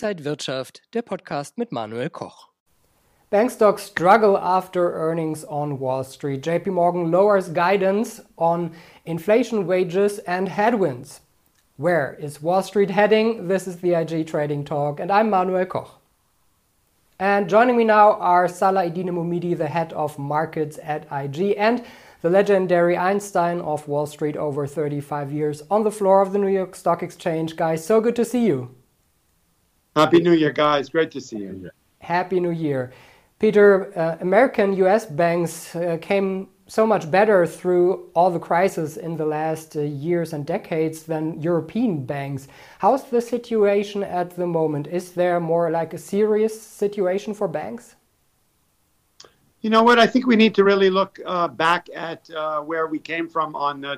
Inside Wirtschaft, der Podcast mit Manuel Koch. Bank stocks struggle after earnings on Wall Street. JP Morgan lowers guidance on inflation, wages, and headwinds. Where is Wall Street heading? This is the IG Trading Talk, and I'm Manuel Koch. And joining me now are Salah Eddine Bouhmidi, the head of markets at IG, and the legendary Einstein of Wall Street over 35 years on the floor of the New York Stock Exchange. Guys, so good to see you. Happy New Year, guys. Great to see you. Happy New Year. Peter, uh, American US banks uh, came so much better through all the crises in the last uh, years and decades than European banks. How's the situation at the moment? Is there more like a serious situation for banks? You know what? I think we need to really look uh, back at uh, where we came from on uh,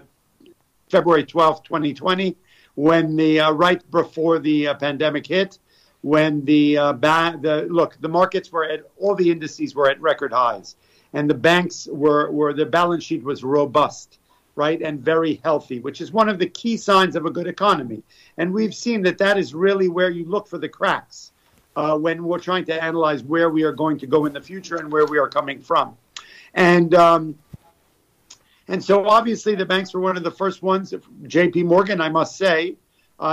February 12th, 2020, when the uh, right before the uh, pandemic hit, when the, uh, ba- the look, the markets were at all the indices were at record highs, and the banks were were the balance sheet was robust, right, and very healthy, which is one of the key signs of a good economy. And we've seen that that is really where you look for the cracks uh, when we're trying to analyze where we are going to go in the future and where we are coming from. And um, and so obviously the banks were one of the first ones. J.P. Morgan, I must say,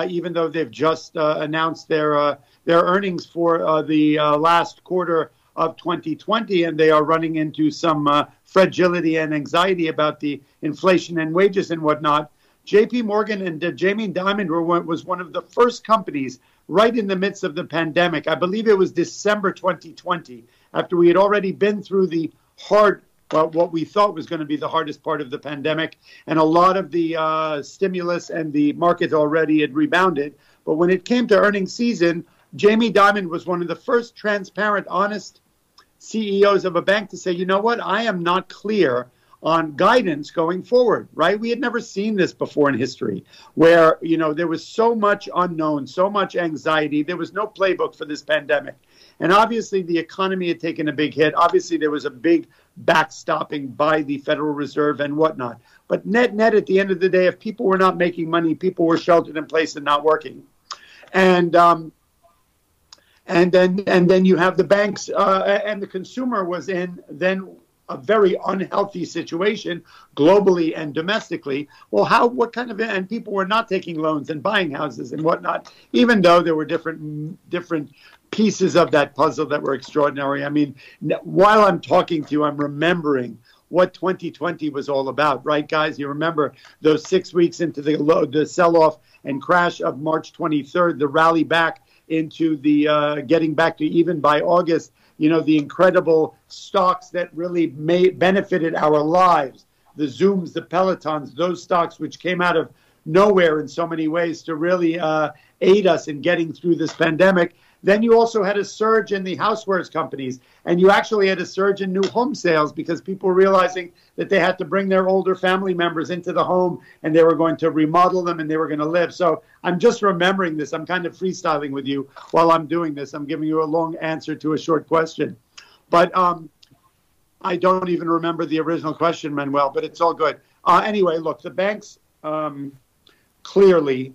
even though they've just uh, announced their uh, their earnings for uh, the uh, last quarter of 2020, and they are running into some fragility and anxiety about the inflation and wages and whatnot. J.P. Morgan and Jamie Dimon were, was one of the first companies right in the midst of the pandemic. I believe it was December 2020, after we had already been through the hard, well, what we thought was going to be the hardest part of the pandemic, and a lot of the uh, stimulus and the market already had rebounded. But when it came to earnings season, Jamie Dimon was one of the first transparent, honest CEOs of a bank to say, you know what, I am not clear on guidance going forward, right? We had never seen this before in history where, you know, there was so much unknown, so much anxiety. There was no playbook for this pandemic. And obviously, the economy had taken a big hit. Obviously, there was a big backstopping by the Federal Reserve and whatnot. But net, net, at the end of the day, if people were not making money, people were sheltered in place and not working. And, um, and then, and then you have the banks, uh, and the consumer was in then a very unhealthy situation globally and domestically. Well, how, what kind of, and people were not taking loans and buying houses and whatnot, even though there were different, different pieces of that puzzle that were extraordinary. I mean, while I'm talking to you, I'm remembering what 2020 was all about, right, guys? You remember those six weeks into the low, the sell-off and crash of March 23rd, the rally back into the uh, getting back to even by August you know, the incredible stocks that really made, benefited our lives, the Zooms, the Pelotons, those stocks which came out of nowhere in so many ways to really uh, aid us in getting through this pandemic. Then you also had a surge in the housewares companies, and you actually had a surge in new home sales because people were realizing that they had to bring their older family members into the home and they were going to remodel them and they were going to live. So I'm just remembering this. I'm kind of freestyling with you while I'm doing this. I'm giving you a long answer to a short question. But um, I don't even remember the original question, Manuel, but it's all good. Uh, anyway, look, the banks um, clearly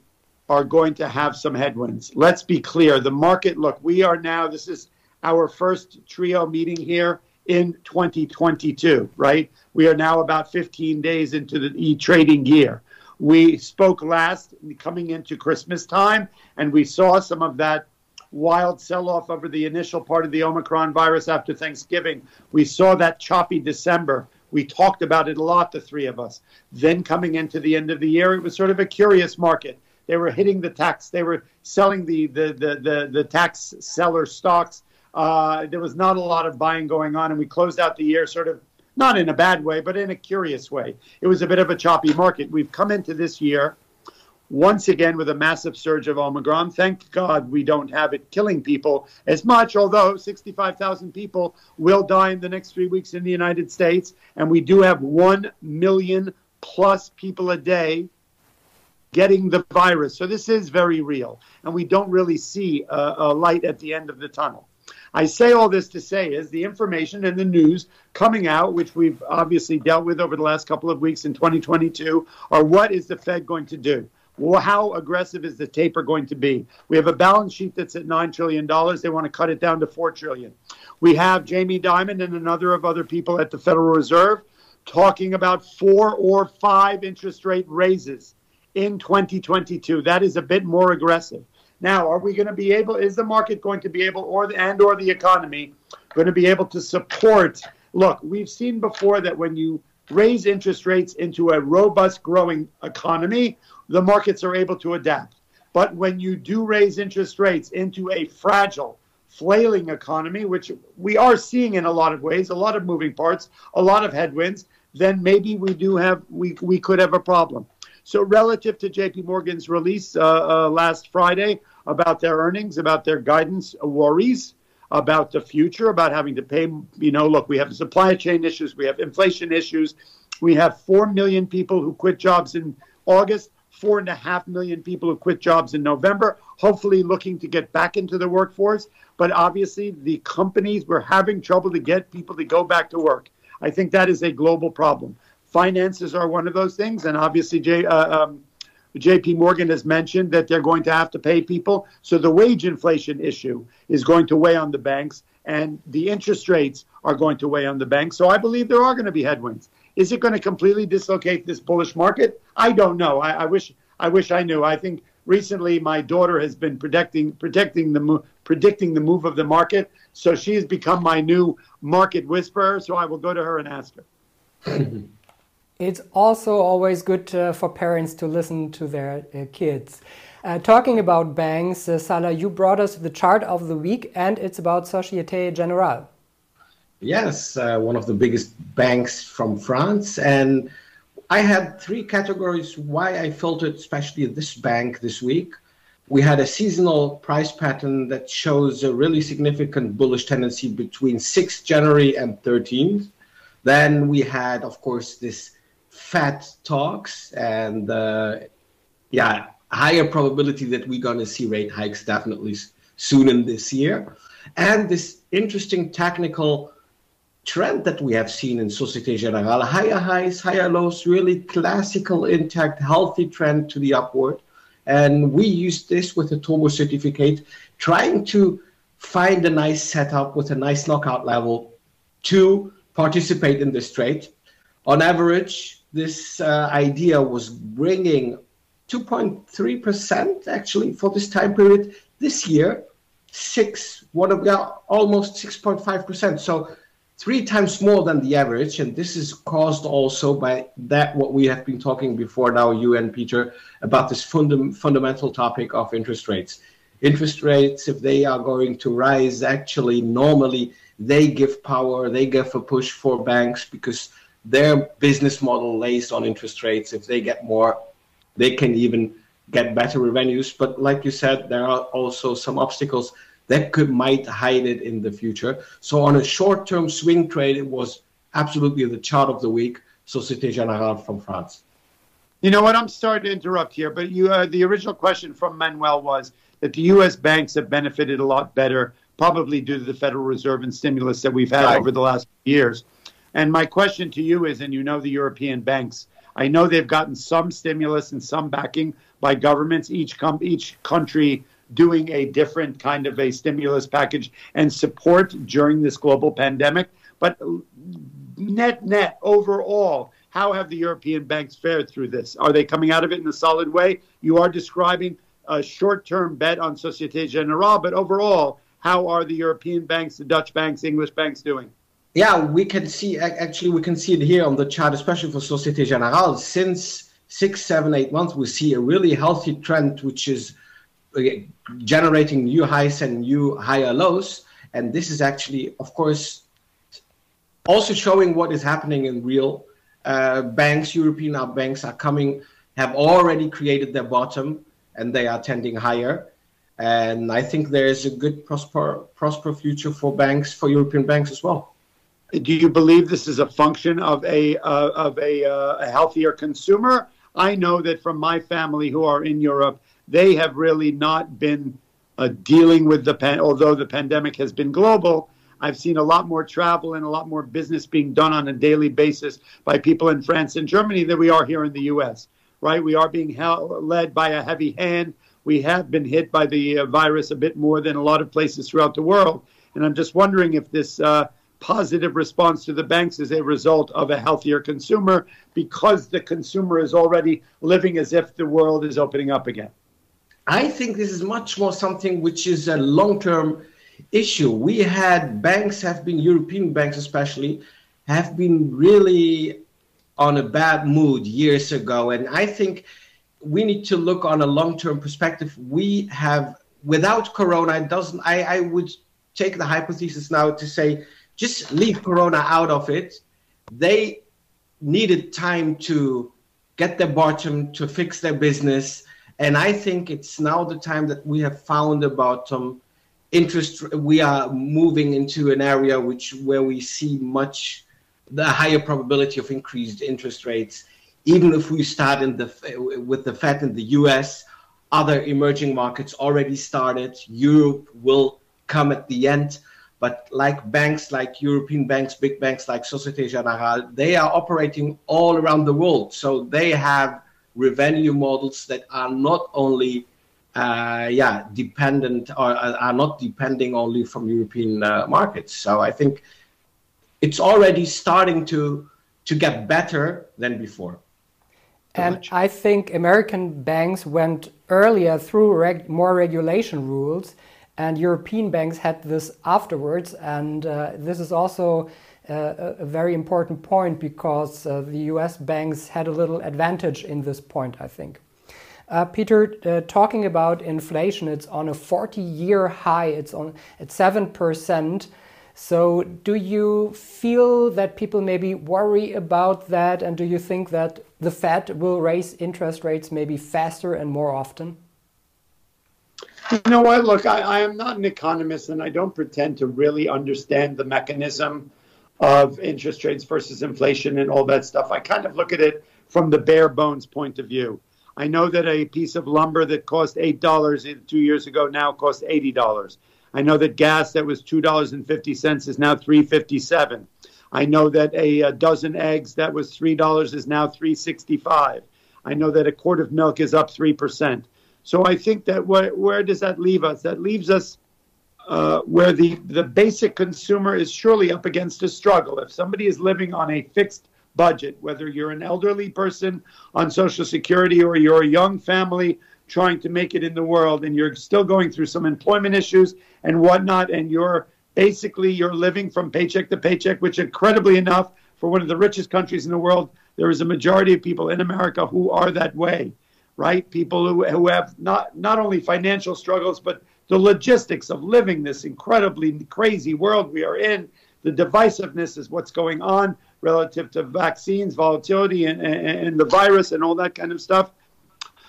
are going to have some headwinds. Let's be clear. The market, look, we are now, this is our first trio meeting here in 2022, right? We are now about 15 days into the e trading year. We spoke last coming into Christmas time, and we saw some of that wild sell off over the initial part of the Omicron virus after Thanksgiving. We saw that choppy December. We talked about it a lot, the three of us. Then coming into the end of the year, it was sort of a curious market. They were hitting the tax. They were selling the the the the, the tax seller stocks. Uh, there was not a lot of buying going on, and we closed out the year sort of not in a bad way, but in a curious way. It was a bit of a choppy market. We've come into this year once again with a massive surge of Omicron. Thank God we don't have it killing people as much, although 65,000 people will die in the next three weeks in the United States. And we do have 1 million plus people a day getting the virus. So this is very real, and we don't really see a, a, light at the end of the tunnel. I say all this to say is the information and the news coming out, which we've obviously dealt with over the last couple of weeks in 2022, are what is the Fed going to do? how aggressive is the taper going to be? We have a balance sheet that's at $9 trillion. They want to cut it down to 4 trillion. We have Jamie Dimon and another of other people at the Federal Reserve talking about four or five interest rate raises in 2022. That is a bit more aggressive. Now, are we going to be able? Is the market going to be able, or the, and or the economy going to be able to support? Look, we've seen before that when you raise interest rates into a robust growing economy, the markets are able to adapt. But when you do raise interest rates into a fragile, flailing economy, which we are seeing in a lot of ways, a lot of moving parts, a lot of headwinds, then maybe we do have we we could have a problem. So relative to J.P. Morgan's release uh, uh, last Friday about their earnings, about their guidance worries, about the future, about having to pay. You know, look, we have supply chain issues, we have inflation issues, we have four million people who quit jobs in August. Four and a half million people who quit jobs in November, hopefully looking to get back into the workforce. But obviously, the companies were having trouble to get people to go back to work. I think that is a global problem. Finances are one of those things, and obviously, J, uh, um, JP Morgan has mentioned that they're going to have to pay people. So the wage inflation issue is going to weigh on the banks, and the interest rates are going to weigh on the banks. So I believe there are going to be headwinds. Is it going to completely dislocate this bullish market? I don't know. I, I wish I wish I knew. I think recently my daughter has been predicting predicting the predicting the move of the market. So she has become my new market whisperer. So I will go to her and ask her. It's also always good uh, for parents to listen to their uh, kids. Uh, talking about banks, uh, Salah, you brought us the chart of the week, and it's about Societe Generale. Yes, uh, one of the biggest banks from France. And I had three categories why I filtered especially this bank this week. We had a seasonal price pattern that shows a really significant bullish tendency between 6th January and 13th. Then we had, of course, this Fed talks and uh, yeah, higher probability that we're going to see rate hikes definitely soon in this year. And this interesting technical trend that we have seen in Societe Generale, higher highs, higher lows, really classical, intact, healthy trend to the upward. And we use this with a turbo certificate, trying to find a nice setup with a nice knockout level to participate in this trade. On average, this uh, idea was bringing 2.3% actually for this time period. This year, six, one of yeah, almost 6.5%. So three times more than the average. And this is caused also by that what we have been talking before now, you and Peter, about this funda- fundamental topic of interest rates. Interest rates, if they are going to rise, actually normally they give power, they give a push for banks because their business model lays on interest rates. If they get more, they can even get better revenues. But like you said, there are also some obstacles that could might hide it in the future. So on a short-term swing trade, it was absolutely the chart of the week. Societe Generale from France. You know what? I'm sorry to interrupt here, but you uh, the original question from Manuel was that the U.S. banks have benefited a lot better, probably due to the Federal Reserve and stimulus that we've had right. over the last years. And my question to you is, and you know the European banks, I know they've gotten some stimulus and some backing by governments, each com- each country doing a different kind of a stimulus package and support during this global pandemic. But net net overall, how have the European banks fared through this? Are they coming out of it in a solid way? You are describing a short-term bet on Societe Generale, but overall, how are the European banks, the Dutch banks, English banks doing? Yeah, we can see actually we can see it here on the chart, especially for Societe Generale. Since six, seven, eight months, we see a really healthy trend, which is generating new highs and new higher lows. And this is actually, of course, also showing what is happening in real uh, banks. European banks are coming, have already created their bottom, and they are tending higher. And I think there is a good prosper prosper future for banks, for European banks as well do you believe this is a function of a uh, of a, uh, a, healthier consumer? I know that from my family who are in Europe, they have really not been uh, dealing with the pan. Although the pandemic has been global, I've seen a lot more travel and a lot more business being done on a daily basis by people in France and Germany than we are here in the U.S. right? We are being held, led by a heavy hand. We have been hit by the uh, virus a bit more than a lot of places throughout the world. And I'm just wondering if this uh, positive response to the banks is a result of a healthier consumer because the consumer is already living as if the world is opening up again. I think this is much more something which is a long term issue. We had banks have been, European banks especially, have been really on a bad mood years ago. And I think we need to look on a long term perspective. We have, without Corona, it doesn't, I, I would take the hypothesis now to say, just leave Corona out of it. They needed time to get their bottom, to fix their business. And I think it's now the time that we have found a bottom. Interest, we are moving into an area which where we see much the higher probability of increased interest rates. Even if we start in the with the Fed in the U.S., other emerging markets already started. Europe will come at the end. But like banks, like European banks, big banks like Societe Generale, they are operating all around the world. So they have revenue models that are not only uh, yeah dependent or are not depending only from European uh, markets. So I think it's already starting to to get better than before. And I think American banks went earlier through reg more regulation rules and European banks had this afterwards. And uh, this is also uh, a very important point because uh, the US banks had a little advantage in this point, I think. Uh, Peter, uh, talking about inflation, it's on a 40 year high, it's on at 7%. So, do you feel that people maybe worry about that? And do you think that the Fed will raise interest rates maybe faster and more often? You know what? Look, I, I, am not an economist and I don't pretend to really understand the mechanism of interest rates versus inflation and all that stuff. I kind of look at it from the bare bones point of view. I know that a piece of lumber that cost $8 two years ago now costs $80. I know that gas that was $2.50 is now 357 I know that a, a dozen eggs that was $3 is now 365 I know that a quart of milk is up 3%. So I think that where, where does that leave us? That leaves us uh, where the, the basic consumer is surely up against a struggle. If somebody is living on a fixed budget, whether you're an elderly person on Social Security or you're a young family trying to make it in the world and you're still going through some employment issues and whatnot, and you're basically you're living from paycheck to paycheck, which incredibly enough, for one of the richest countries in the world, there is a majority of people in America who are that way right? People who, who have not, not only financial struggles, but the logistics of living this incredibly crazy world we are in. The divisiveness is what's going on relative to vaccines, volatility, and, and, and the virus, and all that kind of stuff.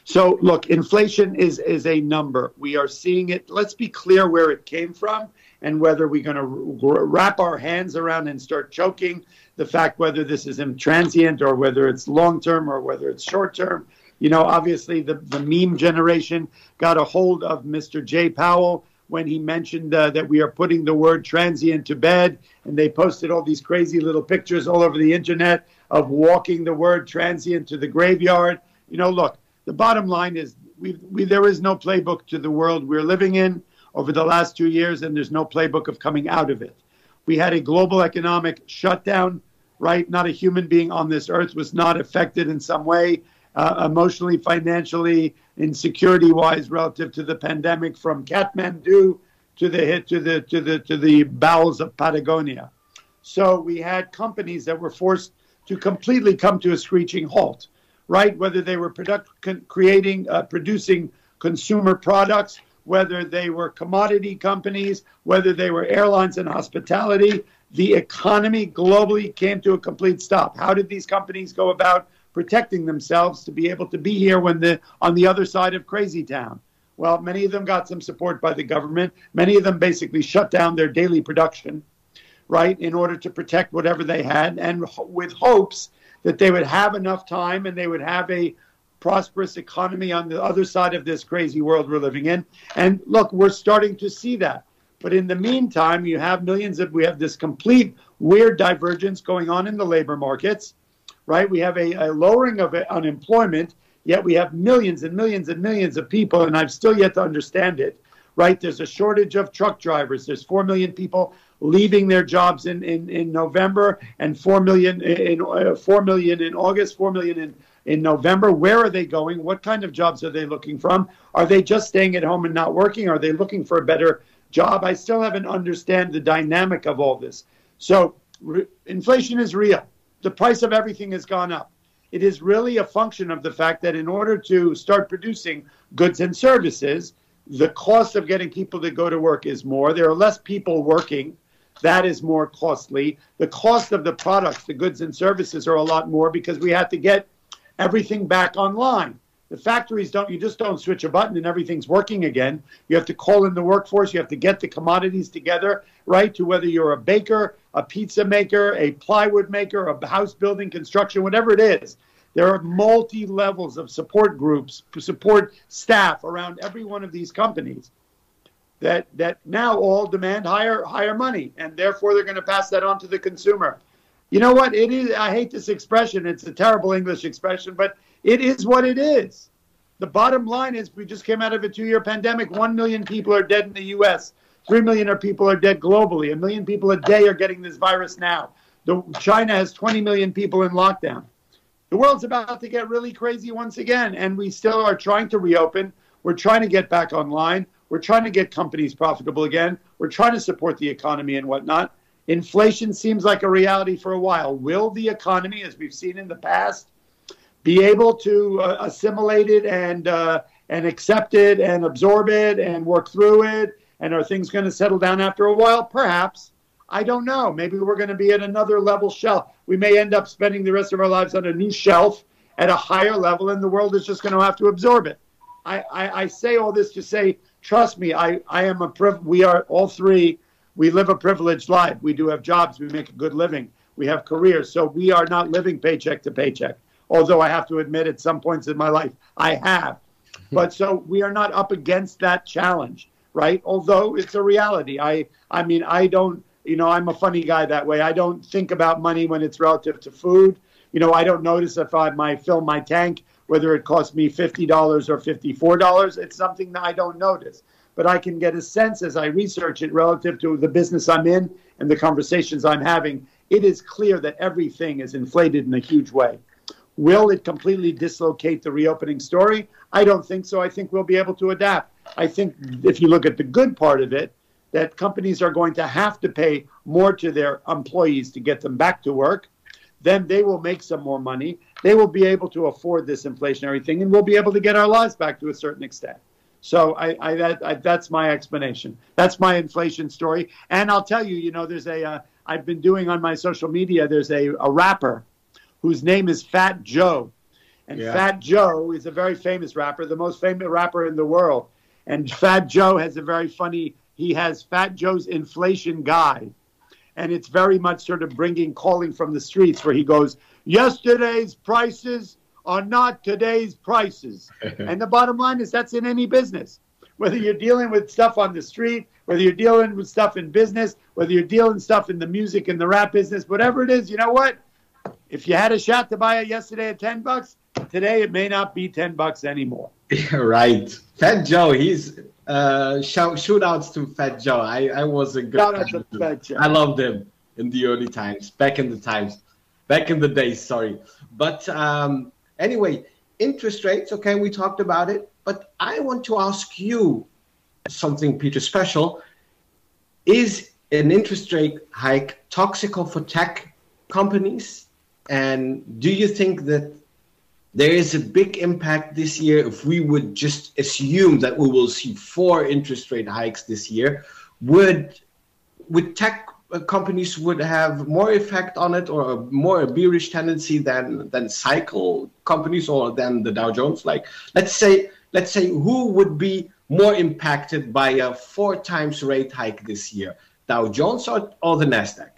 So, look, inflation is is a number. We are seeing it. Let's be clear where it came from and whether we're going to wrap our hands around and start choking the fact whether this is transient or whether it's long term or whether it's short term. You know, obviously the, the meme generation got a hold of Mr. Jay Powell when he mentioned uh, that we are putting the word transient to bed. And they posted all these crazy little pictures all over the internet of walking the word transient to the graveyard. You know, look, the bottom line is we, we, there is no playbook to the world we're living in over the last two years, and there's no playbook of coming out of it. We had a global economic shutdown, right? Not a human being on this earth was not affected in some way uh, emotionally, financially, and security wise relative to the pandemic from Kathmandu to the hit to the to the to the bowels of Patagonia. So we had companies that were forced to completely come to a screeching halt, right? Whether they were product, creating, uh, producing consumer products, whether they were commodity companies, whether they were airlines and hospitality, the economy globally came to a complete stop. How did these companies go about protecting themselves to be able to be here when the on the other side of crazy town. Well, many of them got some support by the government. Many of them basically shut down their daily production, right, in order to protect whatever they had, and with hopes that they would have enough time and they would have a prosperous economy on the other side of this crazy world we're living in. And look, we're starting to see that. But in the meantime, you have millions of, we have this complete weird divergence going on in the labor markets right? We have a, a lowering of unemployment, Yet we have millions and millions and millions of people, and I've still yet to understand it. Right? There's a shortage of truck drivers. There's four million people leaving their jobs in, in, in November, and four million in uh, four million in August, four million in in November. Where are they going? What kind of jobs are they looking from? Are they just staying at home and not working? Are they looking for a better job? I still haven't understand the dynamic of all this. So re- inflation is real. The price of everything has gone up. It is really a function of the fact that in order to start producing goods and services, the cost of getting people to go to work is more. There are less people working. That is more costly. The cost of the products, the goods and services are a lot more because we had to get everything back online. The factories don't, you just don't switch a button and everything's working again. You have to call in the workforce. You have to get the commodities together, right? To whether you're a baker, a pizza maker, a plywood maker, a house building, construction, whatever it is. There are multi levels of support groups, support staff around every one of these companies that, that now all demand higher, higher money. And therefore, they're going to pass that on to the consumer. You know what? It is. I hate this expression. It's a terrible English expression, but it is what it is. The bottom line is, we just came out of a two-year pandemic. One million people are dead in the U.S. Three million people are dead globally. A million people a day are getting this virus now. The, China has 20 million people in lockdown. The world's about to get really crazy once again, and we still are trying to reopen. We're trying to get back online. We're trying to get companies profitable again. We're trying to support the economy and whatnot. Inflation seems like a reality for a while. Will the economy, as we've seen in the past, be able to uh, assimilate it and uh, and accept it and absorb it and work through it? And are things going to settle down after a while? Perhaps. I don't know. Maybe we're going to be at another level shelf. We may end up spending the rest of our lives on a new shelf at a higher level, and the world is just going to have to absorb it. I, I, I say all this to say, trust me, I, I am a priv- we are all three we live a privileged life. We do have jobs. We make a good living. We have careers. So we are not living paycheck to paycheck. Although I have to admit, at some points in my life, I have. Hmm. But so we are not up against that challenge, right? Although it's a reality. I, I mean, I don't, you know, I'm a funny guy that way. I don't think about money when it's relative to food. You know, I don't notice if I might fill my tank, whether it costs me $50 or $54. It's something that I don't notice but I can get a sense as I research it relative to the business I'm in and the conversations I'm having. It is clear that everything is inflated in a huge way. Will it completely dislocate the reopening story? I don't think so. I think we'll be able to adapt. I think if you look at the good part of it, that companies are going to have to pay more to their employees to get them back to work. Then they will make some more money. They will be able to afford this inflationary thing, and we'll be able to get our lives back to a certain extent. So I, I, that, I, that's my explanation. That's my inflation story. And I'll tell you, you know, there's a uh, I've been doing on my social media. There's a, a rapper whose name is Fat Joe, and yeah. Fat Joe is a very famous rapper, the most famous rapper in the world. And Fat Joe has a very funny. He has Fat Joe's inflation guide, and it's very much sort of bringing calling from the streets where he goes, "Yesterday's prices." are not today's prices. and the bottom line is that's in any business. Whether you're dealing with stuff on the street, whether you're dealing with stuff in business, whether you're dealing stuff in the music and the rap business, whatever it is, you know what? If you had a shot to buy it yesterday at 10 bucks, today it may not be 10 bucks anymore. right. Fat Joe, he's uh shout outs to Fat Joe. I, I was a good shout out to Fat Joe. I loved him in the early times, back in the times, back in the days, sorry. But um Anyway, interest rates, okay, we talked about it, but I want to ask you something, Peter, special. Is an interest rate hike toxic for tech companies? And do you think that there is a big impact this year if we would just assume that we will see four interest rate hikes this year? Would would tech companies would have more effect on it or a more bearish tendency than than cycle companies or than the Dow Jones? Like let's say let's say who would be more impacted by a four times rate hike this year, Dow Jones or, or the Nasdaq?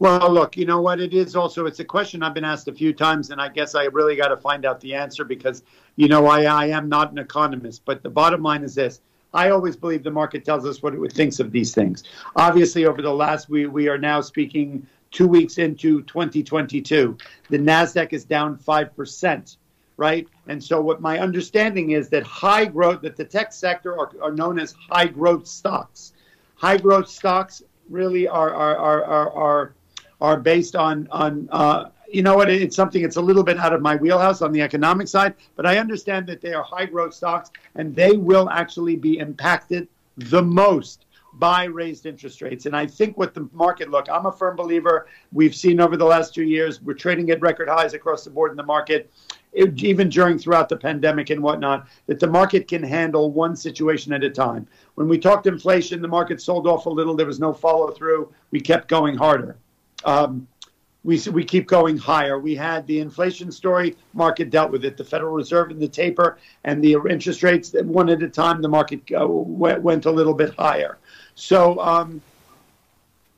Well, look, you know what? It is also it's a question I've been asked a few times, and I guess I really got to find out the answer because you know I I am not an economist. But the bottom line is this: I always believe the market tells us what it thinks of these things. Obviously, over the last we we are now speaking two weeks into 2022. The Nasdaq is down five percent, right? And so, what my understanding is that high growth, that the tech sector are, are known as high growth stocks. High growth stocks really are are are are are, are based on on. Uh, you know what? It's something. It's a little bit out of my wheelhouse on the economic side, but I understand that they are high growth stocks, and they will actually be impacted the most by raised interest rates. And I think what the market look, I'm a firm believer. We've seen over the last two years, we're trading at record highs across the board in the market, it, even during throughout the pandemic and whatnot, that the market can handle one situation at a time. When we talked inflation, the market sold off a little. There was no follow through. We kept going harder. Um, we, we keep going higher. We had the inflation story, market dealt with it. The Federal Reserve and the taper and the interest rates, one at a time, the market uh, went, went a little bit higher. So, um,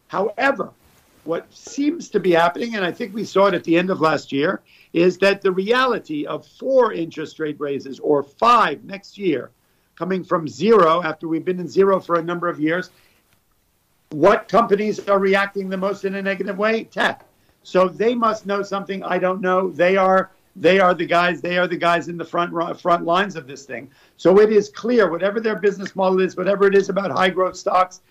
however, what seems to be happening, and I think we saw it at the end of last year, is that the reality of four interest rate raises or five next year, coming from zero after we've been in zero for a number of years, what companies are reacting the most in a negative way? Tech. So they must know something I don't know. They are they are the guys. They are the guys in the front front lines of this thing. So it is clear, whatever their business model is, whatever it is about high growth stocks,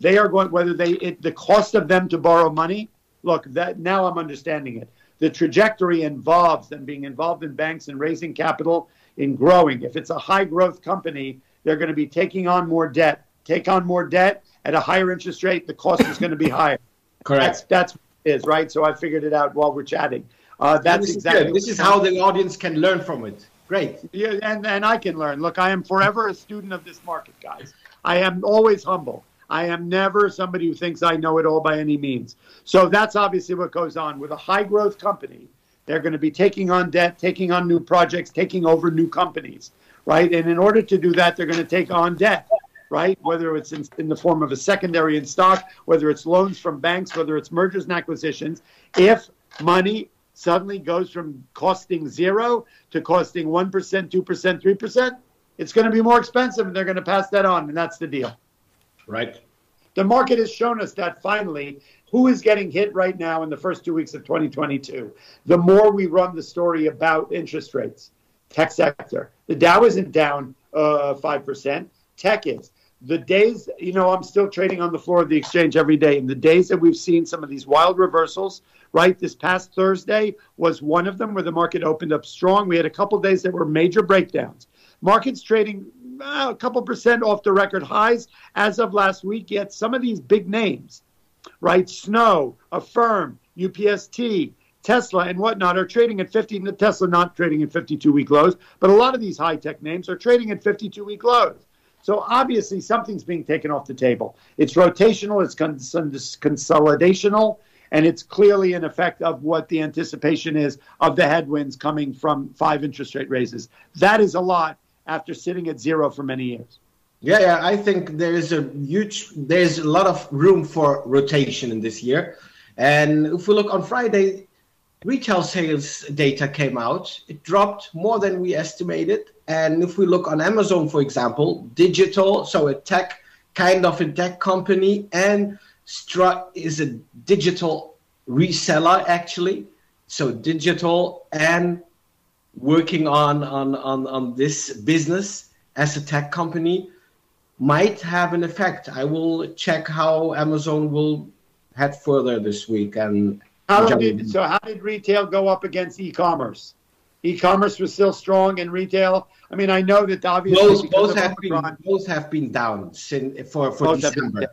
they are going. Whether they it, the cost of them to borrow money. Look, that now I'm understanding it. The trajectory involves them being involved in banks and raising capital in growing. If it's a high growth company, they're going to be taking on more debt. Take on more debt at a higher interest rate. The cost is going to be higher. Correct. That's, that's is right. So I figured it out while we're chatting. Uh, that's this exactly. This is how the audience can learn from it. Great. Yeah, and, and I can learn. Look, I am forever a student of this market, guys. I am always humble. I am never somebody who thinks I know it all by any means. So that's obviously what goes on with a high growth company. They're going to be taking on debt, taking on new projects, taking over new companies, right? And in order to do that, they're going to take on debt, right? Whether it's in, in the form of a secondary in stock, whether it's loans from banks, whether it's mergers and acquisitions. If money suddenly goes from costing zero to costing 1%, 2%, 3%, it's going to be more expensive and they're going to pass that on. And that's the deal. Right. The market has shown us that finally, who is getting hit right now in the first two weeks of 2022? The more we run the story about interest rates, tech sector. The Dow isn't down uh, 5%, tech is the days, you know, I'm still trading on the floor of the exchange every day. And the days that we've seen some of these wild reversals, right? This past Thursday was one of them where the market opened up strong. We had a couple days that were major breakdowns. Markets trading uh, a couple percent off the record highs as of last week. Yet some of these big names, right? Snow, Affirm, UPST, Tesla, and whatnot are trading at 50. Tesla not trading at 52 week lows, but a lot of these high tech names are trading at 52 week lows. So obviously something's being taken off the table. It's rotational, it's consolidational, and it's clearly an effect of what the anticipation is of the headwinds coming from five interest rate raises. That is a lot after sitting at zero for many years. Yeah, yeah, I think there is a huge, there's a lot of room for rotation in this year. And if we look on Friday, retail sales data came out. It dropped more than we estimated. And if we look on Amazon, for example, digital, so a tech kind of a tech company, and Strut is a digital reseller actually. So digital and working on, on, on, on this business as a tech company might have an effect. I will check how Amazon will head further this week and how did, so how did retail go up against e-commerce? E-commerce was still strong in retail. I mean, I know that obviously both, both have Omicron, been both have been down since, for for December.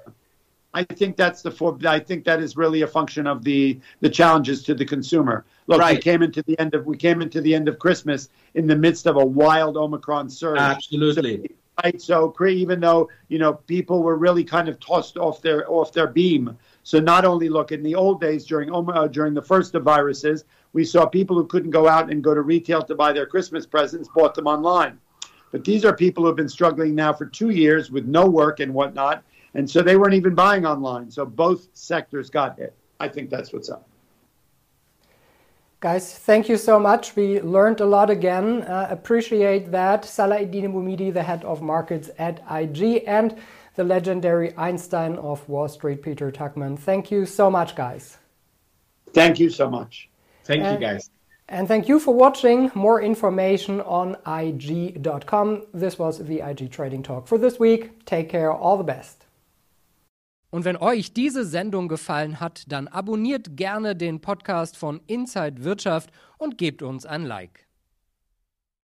I think that's the for, I think that is really a function of the the challenges to the consumer. Look, right. we came into the end of we came into the end of Christmas in the midst of a wild Omicron surge. Absolutely. So, right. So even though you know people were really kind of tossed off their off their beam so not only look in the old days during uh, during the first of viruses, we saw people who couldn't go out and go to retail to buy their Christmas presents bought them online. But these are people who have been struggling now for two years with no work and whatnot, and so they weren't even buying online. So both sectors got hit. I think that's what's up. Guys, thank you so much. We learned a lot again. Uh, appreciate that. Salah-Eddine Bouhmidi, the head of markets at IG, and the legendary Einstein of Wall Street, Peter Tuchman. Thank you so much, guys. Thank you so much. Thank and, you, guys. And thank you for watching. More information on IG.com. This was the IG Trading Talk for this week. Take care. All the best. Und wenn euch diese Sendung gefallen hat, dann abonniert gerne den Podcast von Inside Wirtschaft und gebt uns ein Like.